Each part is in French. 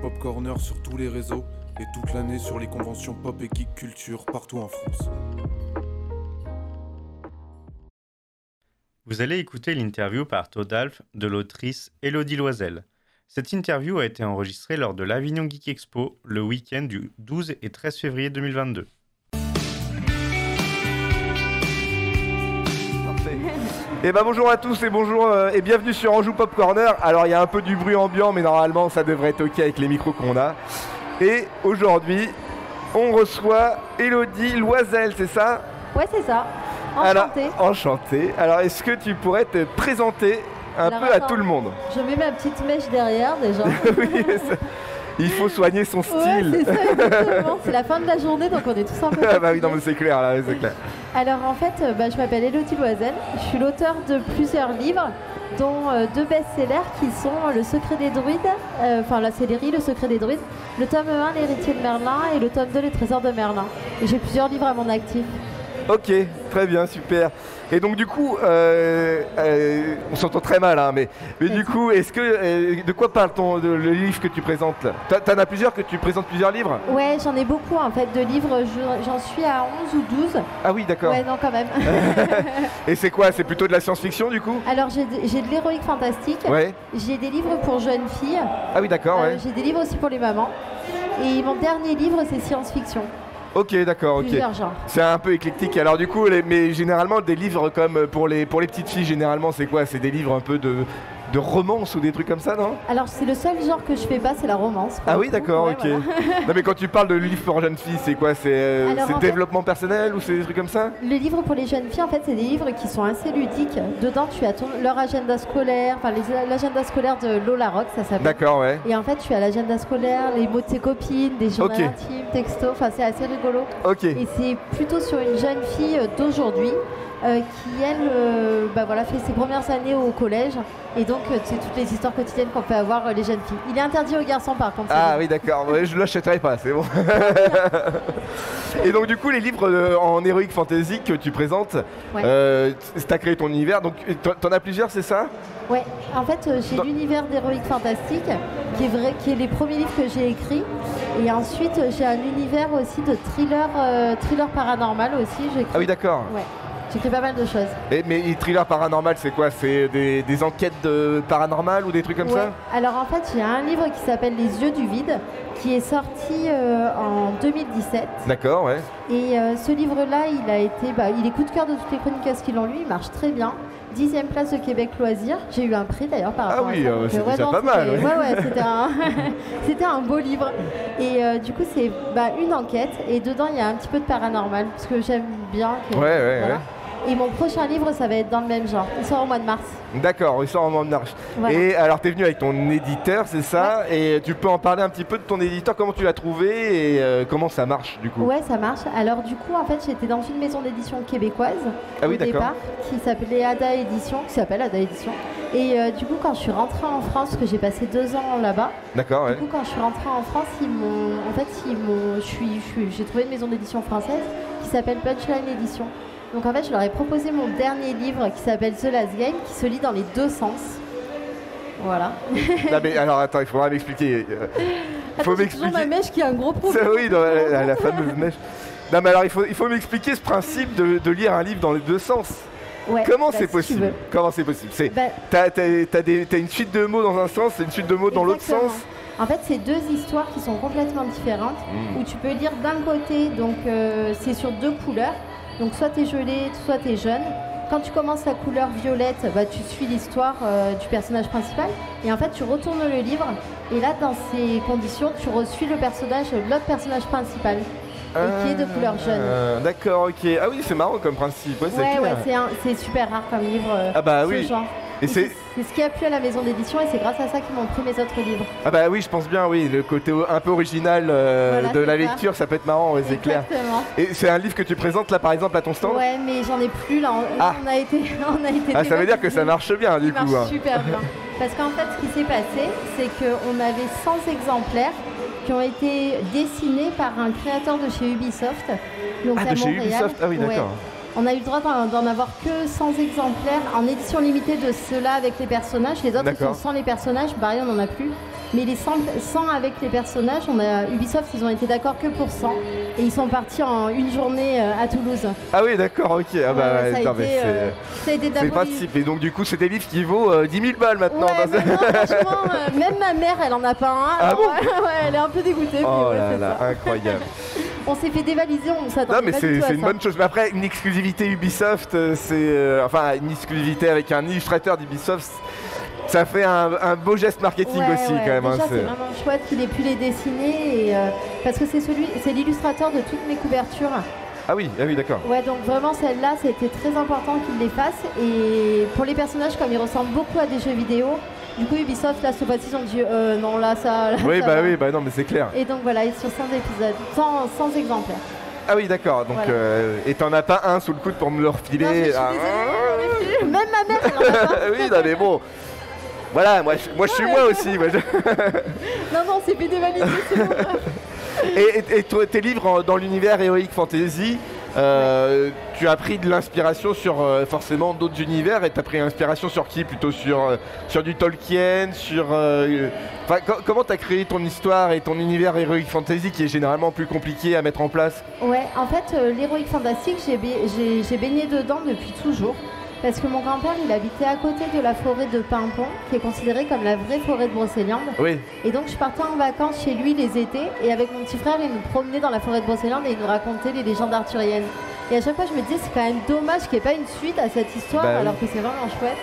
Pop Corner sur tous les réseaux et toute l'année sur les conventions pop et geek culture partout en France. Vous allez écouter l'interview par Todalf de l'autrice Elodie Loisel. Cette interview a été enregistrée lors de l'Avignon Geek Expo le week-end du 12 et 13 février 2022. Et ben bonjour à tous et bonjour euh, et bienvenue sur Anjou Pop Corner. Alors il y a un peu du bruit ambiant mais normalement ça devrait être ok avec les micros qu'on a. Et aujourd'hui on reçoit Elodie Loisel, c'est ça? Ouais c'est ça. Alors, Enchantée. enchantée. Alors est-ce que tu pourrais te présenter un Alors, peu à tout le monde? Je mets ma petite mèche derrière déjà. Oui, Il faut soigner son Ouais, style. c'est ça, exactement. C'est la fin de la journée, donc on est tous un peu. Ah bah oui, non mais c'est clair là, c'est clair. Alors en fait, euh, bah, je m'appelle Elodie Loisel. Je suis l'auteur de plusieurs livres, dont euh, deux best-sellers qui sont Le Secret des Druides, euh, enfin la série Le Secret des Druides, le tome 1 L'héritier de Merlin et le tome 2 Les Trésors de Merlin. Et j'ai plusieurs livres à mon actif. Ok, très bien, super. Et donc du coup, euh, euh, on s'entend très mal, hein, mais, mais du coup, est-ce que euh, de quoi parle ton de- le livre que tu présentes T'en as plusieurs que tu présentes plusieurs livres? Ouais, j'en ai beaucoup en fait de livres. Je- J'en suis à 11 ou 12. Ah oui, d'accord. Ouais, non quand même. Et c'est quoi? C'est plutôt de la science-fiction du coup? Alors j'ai de, de l'héroïque fantastique. Ouais. J'ai des livres pour jeunes filles. Ah oui, d'accord, ouais. J'ai des livres aussi pour les mamans. Et mon dernier livre, c'est science-fiction. Ok, d'accord, ok. Plusieurs genres. C'est un peu éclectique. Alors du coup, les- mais généralement des livres comme pour les pour les petites filles, généralement c'est quoi? C'est des livres un peu de de romance ou des trucs comme ça, non? Alors c'est le seul genre que je fais pas, c'est la romance. Ah oui, d'accord, Ouais, ok. voilà. non mais quand tu parles de livres pour jeunes filles, c'est quoi? C'est euh, fait- développement personnel ou c'est des trucs comme ça? Les livres pour les jeunes filles, en fait, c'est des livres qui sont assez ludiques. Dedans, tu as ton- leur agenda scolaire, enfin l'agenda scolaire de Lola Rock, ça s'appelle. D'accord, ouais. Et en fait, tu as l'agenda scolaire, les mots de tes copines, des journaux Ok. intimes, textos, enfin c'est assez rigolo. Ok. Et c'est plutôt sur une jeune fille euh, d'aujourd'hui euh, qui, elle, euh, bah voilà, fait ses premières années au collège. Et donc, euh, c'est toutes les histoires quotidiennes qu'on peut avoir les jeunes filles. Il est interdit aux garçons, par contre. Ah oui, d'accord. Je l'achèterai pas, c'est bon. Et donc du coup, les livres en héroïque fantasy que tu présentes, Ouais. euh, t'as créé ton univers. Donc t'en- t'en as plusieurs, c'est ça? Ouais, en fait, j'ai Dans- l'univers d'Héroïque Fantastique, qui est vrai, qui est les premiers livres que j'ai écrits. Et ensuite, j'ai un univers aussi de thriller, thriller paranormal aussi. Ah oui, d'accord. Ouais, j'écris pas mal de choses. Et- Mais les thrillers paranormal, c'est quoi? C'est des, des enquêtes de paranormal ou des trucs comme Ouais. ça Alors en fait, j'ai un livre qui s'appelle Les yeux du vide, qui est sorti euh, en 2017. D'accord, ouais. Et euh, ce livre-là, il a été, bah, il est coup de cœur de toutes les chroniqueuses qui l'ont lu. Il marche très bien. Dixième place de Québec Loisirs. J'ai eu un prix d'ailleurs par Ah rapport oui, à ça. euh, c'est ouais, déjà pas mal, c'était- ouais. Ouais, ouais, c'était un, c'était un beau livre. Et euh, du coup, c'est bah, une enquête. Et dedans, il y a un petit peu de paranormal, parce que j'aime bien. que- Ouais, ouais, voilà. ouais. Et mon prochain livre, ça va être dans le même genre. Il sort au mois de mars. D'accord, il sort en de marche. Voilà. Et alors, t'es venu avec ton éditeur, c'est ça Et tu peux en parler un petit peu de ton éditeur, comment tu l'as trouvé et euh, comment ça marche du coup? Ouais, ça marche. Alors du coup, en fait, j'étais dans une maison d'édition québécoise Ah oui, au d'accord. départ, qui s'appelait Ada Édition, qui s'appelle Ada Édition. Et euh, du coup, quand je suis rentrée en France, parce que j'ai passé deux ans là-bas, D'accord, ouais. du coup, quand je suis rentrée en France, ils m'ont, en fait, ils m'ont, j'ai trouvé une maison d'édition française qui s'appelle Punchline Édition. Donc en fait, je leur ai proposé mon dernier livre qui s'appelle The Last Game, qui se lit dans les deux sens. Voilà. Non, mais alors attends, il faudra m'expliquer. euh, faut toujours ma m'expliquer. mèche qui a un gros problème. oui, dans la, la- la fameuse mèche. Non, mais alors il faut, il faut m'expliquer ce principe de, de lire un livre dans les deux sens. Ouais, Comment bah, c'est si possible. Comment c'est possible C'est Bah, t'as, une suite de mots dans un sens et une suite de mots dans l'autre sens. En fait, c'est deux histoires qui sont complètement différentes, Mm. où tu peux lire d'un côté, donc euh, c'est sur deux couleurs, donc soit tu es gelé, soit tu es jeune. Quand tu commences la couleur violette, bah, tu suis l'histoire euh, du personnage principal, et en fait tu retournes le livre, et là dans ces conditions, tu reçuis le personnage, l'autre personnage principal, et qui est de couleur jaune. Ah, D'accord, ok. Ah oui, c'est marrant comme principe. Ouais, c'est Ouais, ouais, c'est super rare comme livre. euh, Ah bah ce oui. genre. Et c'est ce qui a plu à la maison d'édition, et c'est grâce à ça qu'ils m'ont pris mes autres livres. ah bah oui, je pense bien, oui, le côté un peu original euh, Voilà, de la ça. lecture, ça peut être marrant, ouais, c'est clair. Et c'est un livre que tu présentes là, par exemple, à ton stand? Ouais, mais j'en ai plus là. On, Ah. on a été, on a été. Ah, ça veut dire que ça marche bien, du coup. marche hein. super bien. Parce qu'en fait, ce qui s'est passé, c'est qu'on avait 100 exemplaires qui ont été dessinés par un créateur de chez Ubisoft. Donc Ah, à de chez. Ubisoft Ah oui, Ouais. On a eu le droit d'en avoir que 100 exemplaires en édition limitée de ceux-là avec les personnages. Les autres, sont sans les personnages. Pareil, on n'en a plus. Mais les 100, 100 avec les personnages, on a Ubisoft, ils ont été d'accord que pour 100. Et ils sont partis en une journée euh, à Toulouse. Ah oui, d'accord, ok. Ah bah, Ouais, ouais, ça, a non, été, c'est- euh, ça a été c'est principe. Et donc, du coup, c'est des livres qui vaut euh, 10 000 balles maintenant. Ouais, mais non, franchement, euh, même ma mère, elle en a pas un. Ah alors, bon ouais, elle est un peu dégoûtée. Oh là là, incroyable. On s'est fait dévaliser, on s'attendait Non mais c'est une bonne chose. Mais après, une exclusivité Ubisoft, euh, c'est euh, enfin une exclusivité avec un illustrateur d'Ubisoft, ça fait un, un beau geste marketing Ouais, aussi ouais. quand même. hein, Déjà, c'est vraiment chouette qu'il ait pu les dessiner et, euh, parce que c'est celui, c'est l'illustrateur de toutes mes couvertures. Ah oui, ah oui, d'accord. Ouais, donc vraiment celle-là, c'était très important qu'il les fasse. Et pour les personnages, comme ils ressemblent beaucoup à des jeux vidéo, du coup Ubisoft là, ce fois-ci, ils ont dit euh, non là ça. là, Oui, ça bah va. oui, bah non, mais c'est clair. Et donc voilà, et sur 100 épisodes, 100, 100 exemplaires. Ah oui, d'accord. Donc, Voilà. euh, et t'en as pas un sous le coude pour me le Non, je suis refiler désolée, ah. Même ma mère, elle en a pas. Oui, non mais bon. Voilà, moi, je- moi je suis moi aussi. moi, je- Non, non, c'est dévaliser, c'est bon. Et, et- et tes livres dans l'univers Heroic Fantasy, euh, tu as pris de l'inspiration sur euh, forcément d'autres univers et tu as pris inspiration sur qui? Plutôt sur, euh, sur du Tolkien sur, Comment tu as créé ton histoire et ton univers Heroic Fantasy qui est généralement plus compliqué à mettre en place? Ouais, en fait, ba- j'ai- j'ai baigné dedans depuis toujours. Parce que mon grand-père, il habitait à côté de la forêt de Pimpon, qui est considérée comme la vraie forêt de Brocéliande. Oui, Et donc, je partais en vacances chez lui les étés, et avec mon petit frère, il nous promenait dans la forêt de Brocéliande et il nous racontait les légendes arthuriennes. Et à chaque fois, je me disais, c'est quand même dommage qu'il n'y ait pas une suite à cette histoire, Bah oui. alors que c'est vraiment chouette.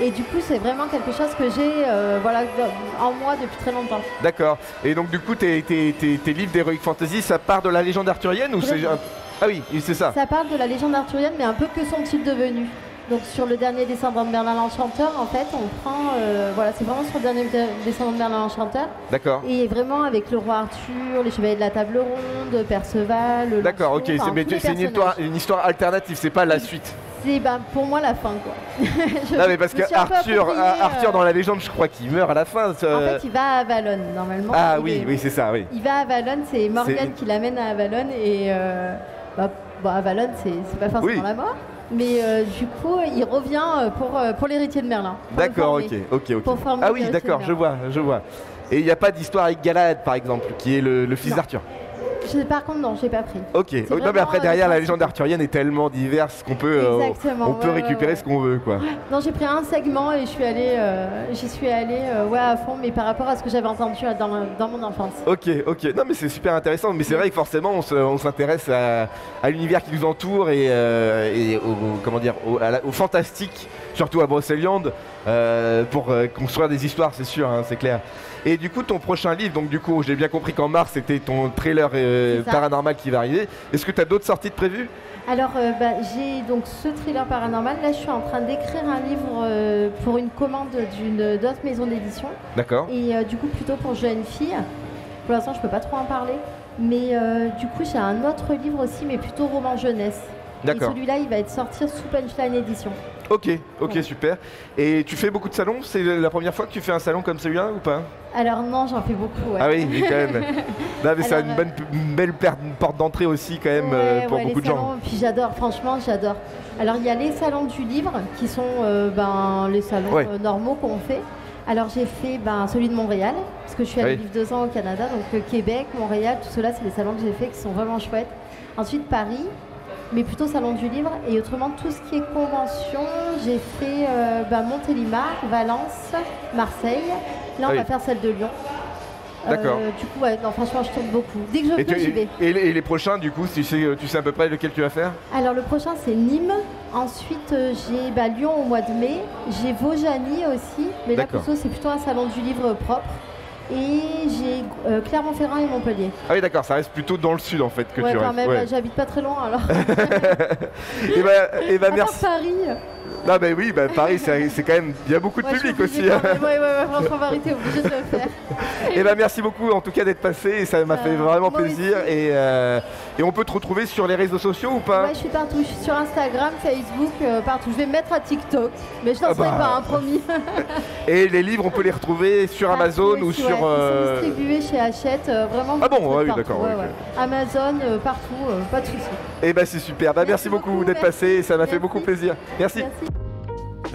Et du coup, c'est vraiment quelque chose que j'ai euh, voilà, en moi depuis très longtemps. d'accord. Et donc du coup, tes, tes- tes- tes livres d'Heroic Fantasy, ça part de la légende arthurienne ou c'est... Ah oui, c'est ça. Ça parle de la légende arthurienne, mais un peu que sont-ils devenus Donc sur le dernier descendant de Merlin l'Enchanteur, en fait, on prend, euh, voilà, c'est vraiment sur le dernier de- descendant de Merlin l'Enchanteur, D'accord. et vraiment avec le roi Arthur, les chevaliers de la table ronde, Perceval, D'accord, ok, enfin, c'est une histoire, une histoire alternative, c'est pas la suite. C'est ben, pour moi la fin, quoi. Je- Non mais parce que peu Arthur, Arthur euh, dans la légende, je crois qu'il meurt à la fin. ça- En fait, il va à Avalon normalement. ah oui, est- oui, c'est ça, oui. Il va à Avalon, c'est Morgane qui l'amène à Avalon et euh, bah, bah, Avalon c'est c'est pas forcément Oui. la mort, mais euh, du coup il revient euh, pour, euh, pour l'héritier de Merlin. D'accord, ok, ok, ok. Pour Ah oui, d'accord, je vois, je vois. Et il n'y a pas d'histoire avec Galahad, par exemple, qui est le, le fils d'Arthur? Je- par contre non, j'ai pas pris. Ok. non mais après euh, derrière la légende arthurienne est tellement diverse qu'on peut, euh, on peut ouais, récupérer ouais. ce qu'on veut, quoi. Non, j'ai pris un segment et je suis allée, euh, j'y suis allée ouais, à fond, mais par rapport à ce que j'avais entendu dans, dans mon enfance. Ok, ok. Non mais c'est super intéressant. Mais c'est vrai que forcément on se- on s'intéresse à, à l'univers qui nous entoure et, et au, comment dire au, à la- au fantastique, surtout à Brocéliande, pour construire des histoires, c'est sûr, hein, c'est clair. Et du coup ton prochain livre, donc du coup j'ai bien compris qu'en mars c'était ton trailer euh, paranormal qui va arriver. Est-ce que tu as d'autres sorties de prévues? Alors, euh, bah, j'ai donc ce thriller paranormal. Là, je suis en train d'écrire un livre euh, pour une commande d'une d'autres maisons d'édition. D'accord. Et euh, du coup, plutôt pour jeunes filles. Pour l'instant, je peux pas trop en parler. Mais du coup, j'ai un autre livre aussi, mais plutôt roman jeunesse. Et D'accord. celui-là, il va être sorti sous Punchline Edition. Ok, ok, Ouais. super. Et tu fais beaucoup de salons? C'est la première fois que tu fais un salon comme celui-là ou pas? Alors non, j'en fais beaucoup. ouais. Ah oui, oui, quand même. Non, mais c'est une, bonne, une belle porte d'entrée aussi quand même euh, Ouais, pour ouais, beaucoup de gens. salons, Puis j'adore, franchement, j'adore. Alors il y a les salons du livre qui sont euh, ben, les salons Ouais. euh, normaux qu'on fait. Alors j'ai fait ben, celui de Montréal, parce que je suis allée Oui. vivre deux ans au Canada, donc Québec, Montréal, tout cela, c'est les salons que j'ai fait qui sont vraiment chouettes. Ensuite Paris, mais plutôt salon du livre. Et autrement, tout ce qui est convention, j'ai fait euh, ben, Montélimar, Valence, Marseille. Là, on Oui. va faire celle de Lyon. D'accord. Euh, du coup, ouais, non, franchement, je tourne beaucoup. Dès que je Et, peux, j'y vais. et les, et les prochains, du coup, tu sais, tu sais à peu près lequel tu vas faire? Alors le prochain c'est Nîmes. Ensuite euh, j'ai bah, Lyon au mois de mai. J'ai Vaujany aussi. Mais là D'accord. plutôt c'est plutôt un salon du livre propre. Et j'ai euh, Clermont-Ferrand et Montpellier. Ah oui, d'accord, ça reste plutôt dans le sud en fait que ouais tu quand restes. même, ouais. j'habite pas très loin alors. Et bah, et bah merci. Paris. Non, bah oui, bah Paris, c'est quand même. Il y a beaucoup de Ouais, public aussi. ouais, franchement, Paris, t'es obligé de le faire. Et bah merci beaucoup en tout cas d'être passé et ça m'a fait Euh, vraiment plaisir. Et, euh, et on peut te retrouver sur les réseaux sociaux ou pas? Ouais, je suis partout. Je suis sur Instagram, Facebook, euh, partout. Je vais me mettre à TikTok. Mais je n'en Ah serai bah. pas, hein, promis. Et les livres, on peut les retrouver sur Amazon Partout ou aussi, sur. ouais. Ils euh, sont distribués chez Hachette, euh, vraiment. Ah bon, oui, d'accord, ouais, ouais. Amazon, euh, partout, euh, pas de soucis. Et bah c'est super. Bah merci, Merci beaucoup, beaucoup, d'être passé, ça m'a fait beaucoup plaisir. Merci. Merci.